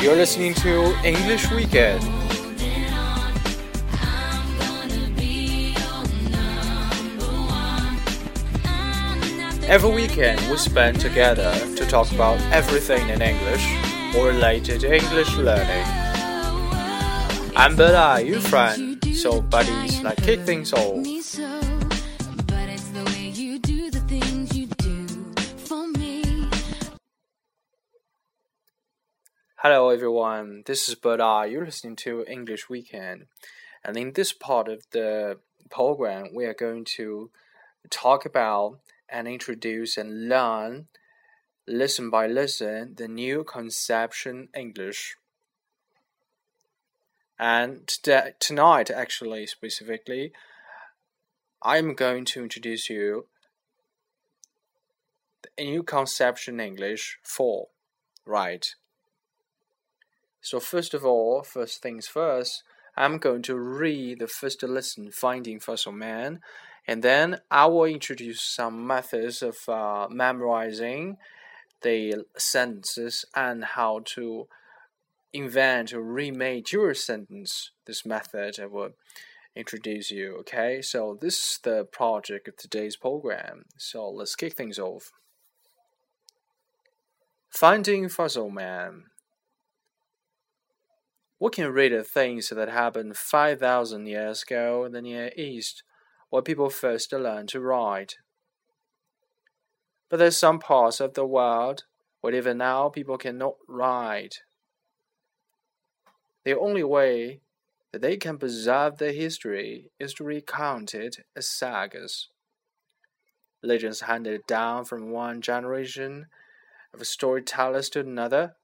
You're listening to English Weekend. Every weekend we spend together to talk about everything in English or related to English learning. I'm Bella, your friend, so buddies, let's kick things off. Hello everyone, this is Bella. You're listening to English Weekend. And in this part of the program, we are going to talk about and introduce and learn, lesson by lesson, the new conception English. And tonight, actually, specifically, I'm going to introduce you the new conception English 4, right? So first of all, first things first, I'm going to read the first lesson, Finding Fossil Man, and then I will introduce some methods of uh, memorizing the sentences and how to invent or remake your sentence. This method I will introduce you. Okay, so this is the project of today's program. So let's kick things off. Finding Fossil Man. We can read the things that happened 5,000 years ago in the Near East, where people first learned to write. But there's some parts of the world where even now people cannot write. The only way that they can preserve their history is to recount it as sagas. Legends handed down from one generation of storytellers to another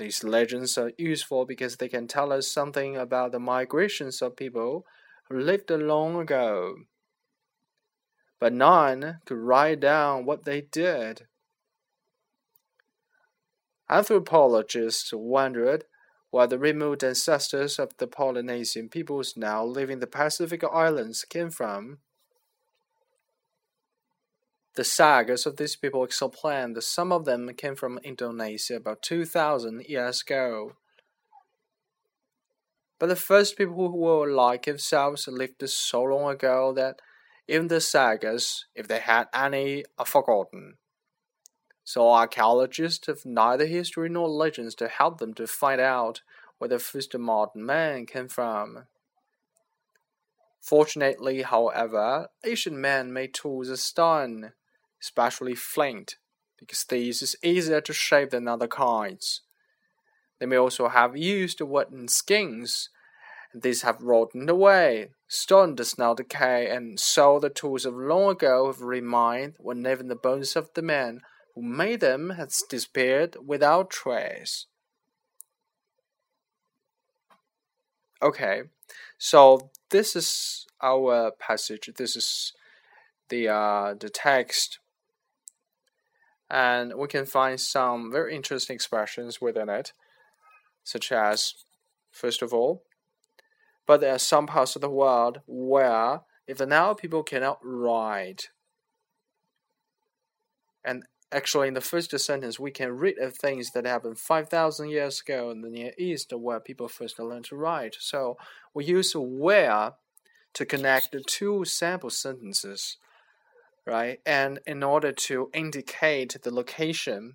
these legends are useful because they can tell us something about the migrations of people who lived long ago. But none could write down what they did. Anthropologists wondered where the remote ancestors of the Polynesian peoples now living in the Pacific Islands came from. The sagas of these people explain that some of them came from Indonesia about 2,000 years ago. But the first people who were like themselves lived so long ago that even the sagas, if they had any, are forgotten. So archaeologists have neither history nor legends to help them to find out where the first modern man came from. Fortunately, however, ancient men made tools of stone especially flint, because these is easier to shape than other kinds. They may also have used wooden skins. And these have rotted away. Stone does not decay, and so the tools of long ago have remained when even the bones of the man who made them has disappeared without trace. Okay, so this is our passage. This is the uh, the text and we can find some very interesting expressions within it, such as, first of all, but there are some parts of the world where even now people cannot write. And actually, in the first sentence, we can read of things that happened 5,000 years ago in the Near East where people first learned to write. So we use where to connect the two sample sentences right? And in order to indicate the location,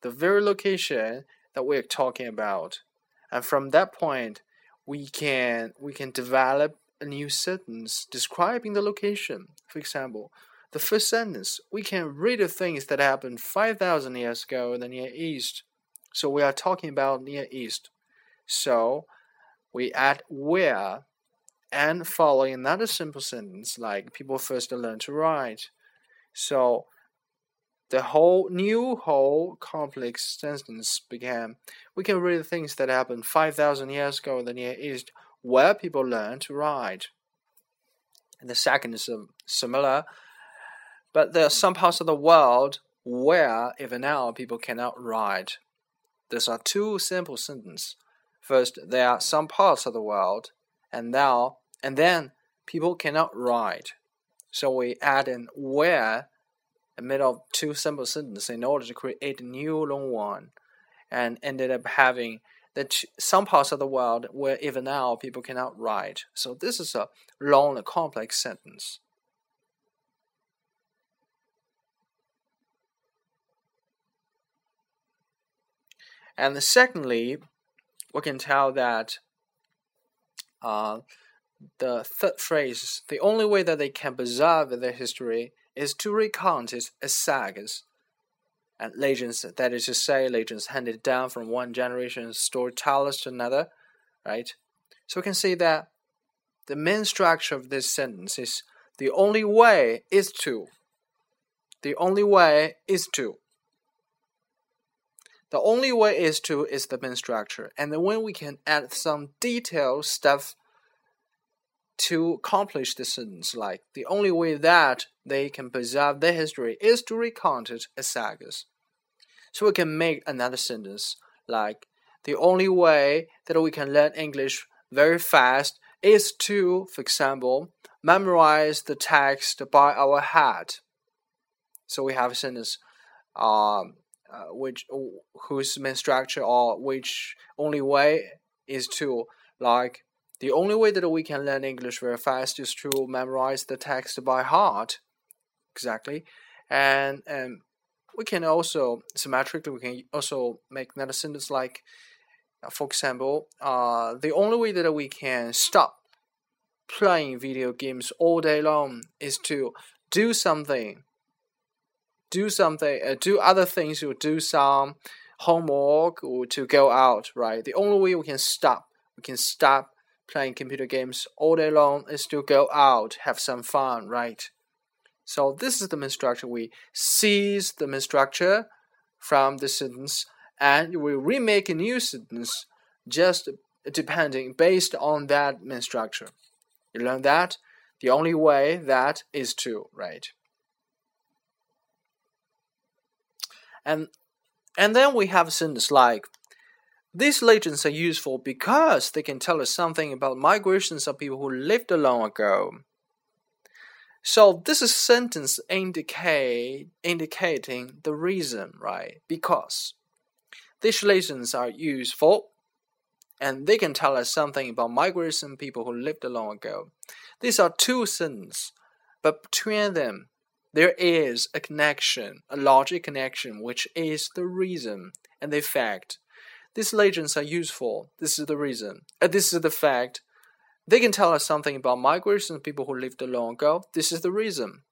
the very location that we're talking about, and from that point, we can we can develop a new sentence describing the location. For example, the first sentence we can read the things that happened five thousand years ago in the Near East. So we are talking about Near East. So we add where and following another simple sentence like people first learn to write. So the whole new whole complex sentence began. We can read things that happened 5,000 years ago in the Near East where people learned to write. And the second is um, similar, but there are some parts of the world where even now people cannot write. These are two simple sentences. First, there are some parts of the world, and now and then people cannot write. So we add in where in the middle of two simple sentences in order to create a new long one. and ended up having that some parts of the world where even now people cannot write. So this is a long and complex sentence. And secondly, we can tell that uh, the third phrase, the only way that they can preserve their history is to recount it as sagas and legends, that is to say, legends handed down from one generation of storytellers to another, right? So we can see that the main structure of this sentence is the only way is to. The only way is to. The only way is to is the main structure. And then when we can add some detailed stuff to accomplish the sentence, like the only way that they can preserve their history is to recount it as sagas. So we can make another sentence like the only way that we can learn English very fast is to, for example, memorize the text by our head. So we have a sentence um, uh, which whose main structure or which only way is to like the only way that we can learn English very fast is to memorize the text by heart. Exactly. And and we can also symmetrically we can also make another sentence like uh, for example, uh, the only way that we can stop playing video games all day long is to do something do something, uh, do other things, or do some homework, or to go out, right? The only way we can stop, we can stop playing computer games all day long is to go out, have some fun, right? So this is the main structure. We seize the main structure from the sentence and we remake a new sentence just depending based on that main structure. You learn that the only way that is to, right? And and then we have sentences like these legends are useful because they can tell us something about migrations of people who lived a long ago. So this is sentence indicate indicating the reason, right? Because these legends are useful and they can tell us something about migration people who lived a long ago. These are two sentences, but between them there is a connection, a logic connection, which is the reason and the fact. These legends are useful. This is the reason. Uh, this is the fact. They can tell us something about migration people who lived long ago. This is the reason.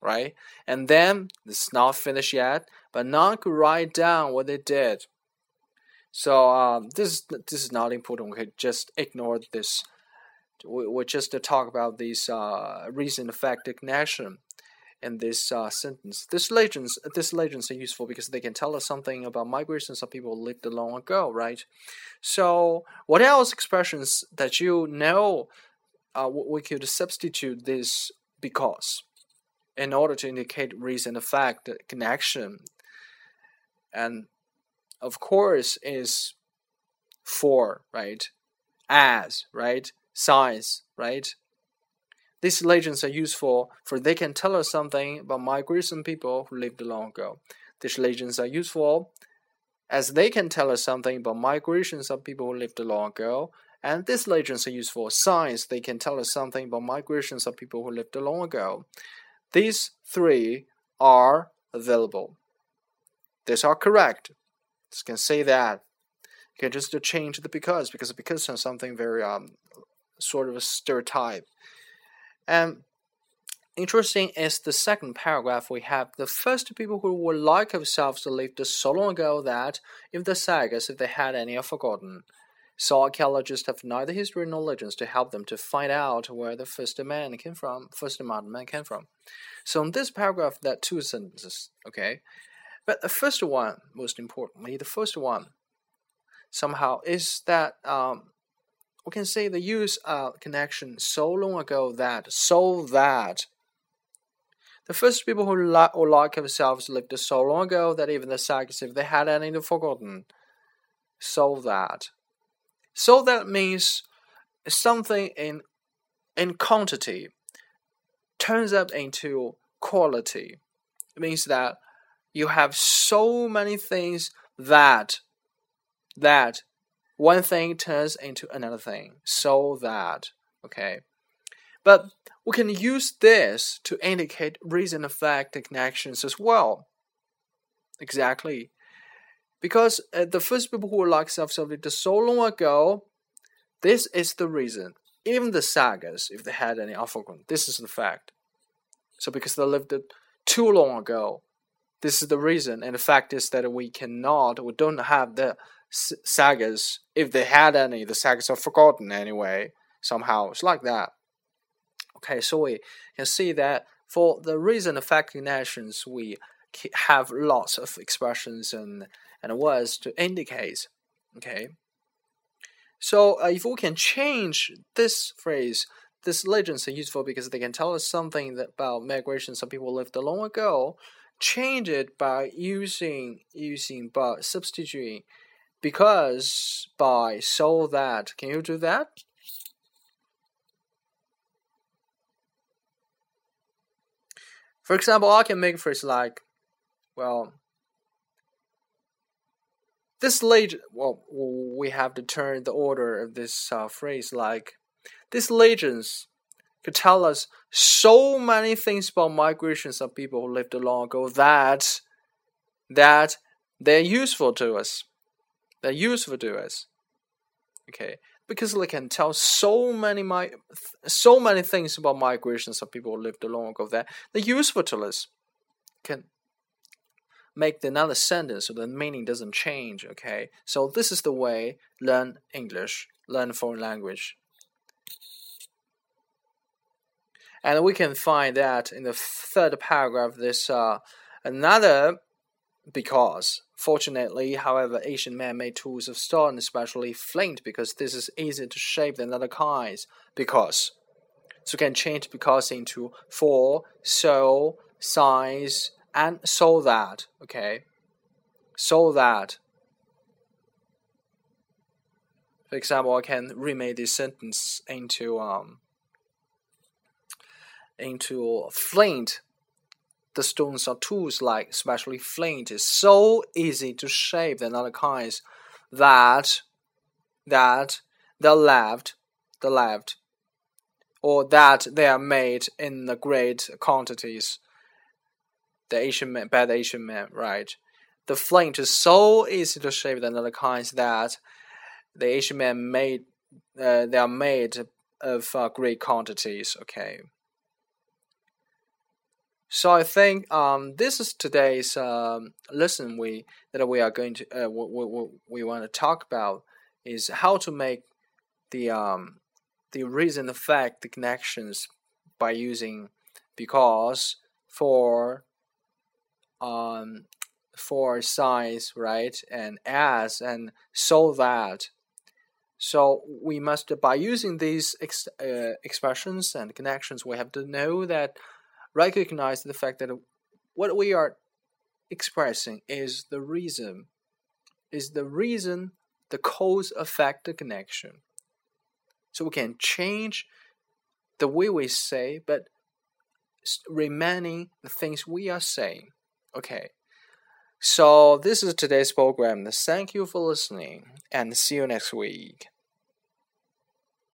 Right? And then, this is not finished yet, but none could write down what they did. So um, this this is not important. We could just ignore this. We, just to talk about this uh, reason effect connection in this uh, sentence. These legends, these legends are useful because they can tell us something about migrations of people lived long ago, right? So, what else expressions that you know uh, we could substitute this because in order to indicate reason, effect, connection, and of course is for, right? As, right? Size, right? These legends are useful for they can tell us something about migration people who lived long ago. These legends are useful as they can tell us something about migrations of people who lived long ago. And these legends are useful science. They can tell us something about migrations of people who lived long ago. These three are available. These are correct. You can say that. You can just change the because because because is something very um sort of a stereotype. And interesting is the second paragraph we have the first people who were like ourselves lived so long ago that if the sagas, if they had any, are forgotten. So archaeologists have neither history nor legends to help them to find out where the first man came from, first modern man came from. So in this paragraph, there are two sentences, okay? But the first one, most importantly, the first one somehow is that um, we can say the use of connection so long ago that so that the first people who, like or like themselves lived so long ago that even the sagas, if they had any, forgotten. So that, so that means something in in quantity turns up into quality. It means that you have so many things that that one thing turns into another thing. So that, okay. But we can use this to indicate reason effect connections as well. Exactly. Because uh, the first people who were like self did so long ago, this is the reason. Even the sagas, if they had any Alphagron, this is the fact. So because they lived too long ago, this is the reason. And the fact is that we cannot, we don't have the sagas. If they had any, the sagas are forgotten anyway. Somehow, it's like that. Okay, so we can see that for the reason effect connections, we have lots of expressions and and words to indicate. Okay. So uh, if we can change this phrase, this legends are useful because they can tell us something about migration some people lived a long ago. Change it by using using by substituting because by so that. Can you do that? For example, I can make phrase like, well, this legend, well, we have to turn the order of this uh, phrase like, these legends could tell us so many things about migrations of people who lived long ago that that they're useful to us. They're useful to us. Okay, because they can tell so many my so many things about migrations of people who lived long ago that they're useful to us. Can make another sentence so the meaning doesn't change. Okay, so this is the way learn English, learn foreign language. And we can find that in the third paragraph, this uh, another because. Fortunately, however, Asian men made tools of stone, especially flint, because this is easier to shape than other kinds. Because. So we can change because into for, so, size, and so that, okay? So that. For example, I can remake this sentence into um into flint. The stones are tools like especially flint is so easy to shape than other kinds that that the left the left or that they are made in the great quantities the Asian man, bad Asian man, right? The flint is so easy to shape than other kinds that the Asian man made, uh, they are made of uh, great quantities. Okay. So I think um, this is today's um, lesson we that we are going to uh, what, we want to talk about is how to make the um, the reason effect the connections by using because for um, for size, right, and as and so that. So we must, by using these ex uh, expressions and connections, we have to know that, recognize the fact that what we are expressing is the reason, is the reason the cause affect the connection. So we can change the way we say, but remaining the things we are saying. Okay. So this is today's program. Thank you for listening and see you next week.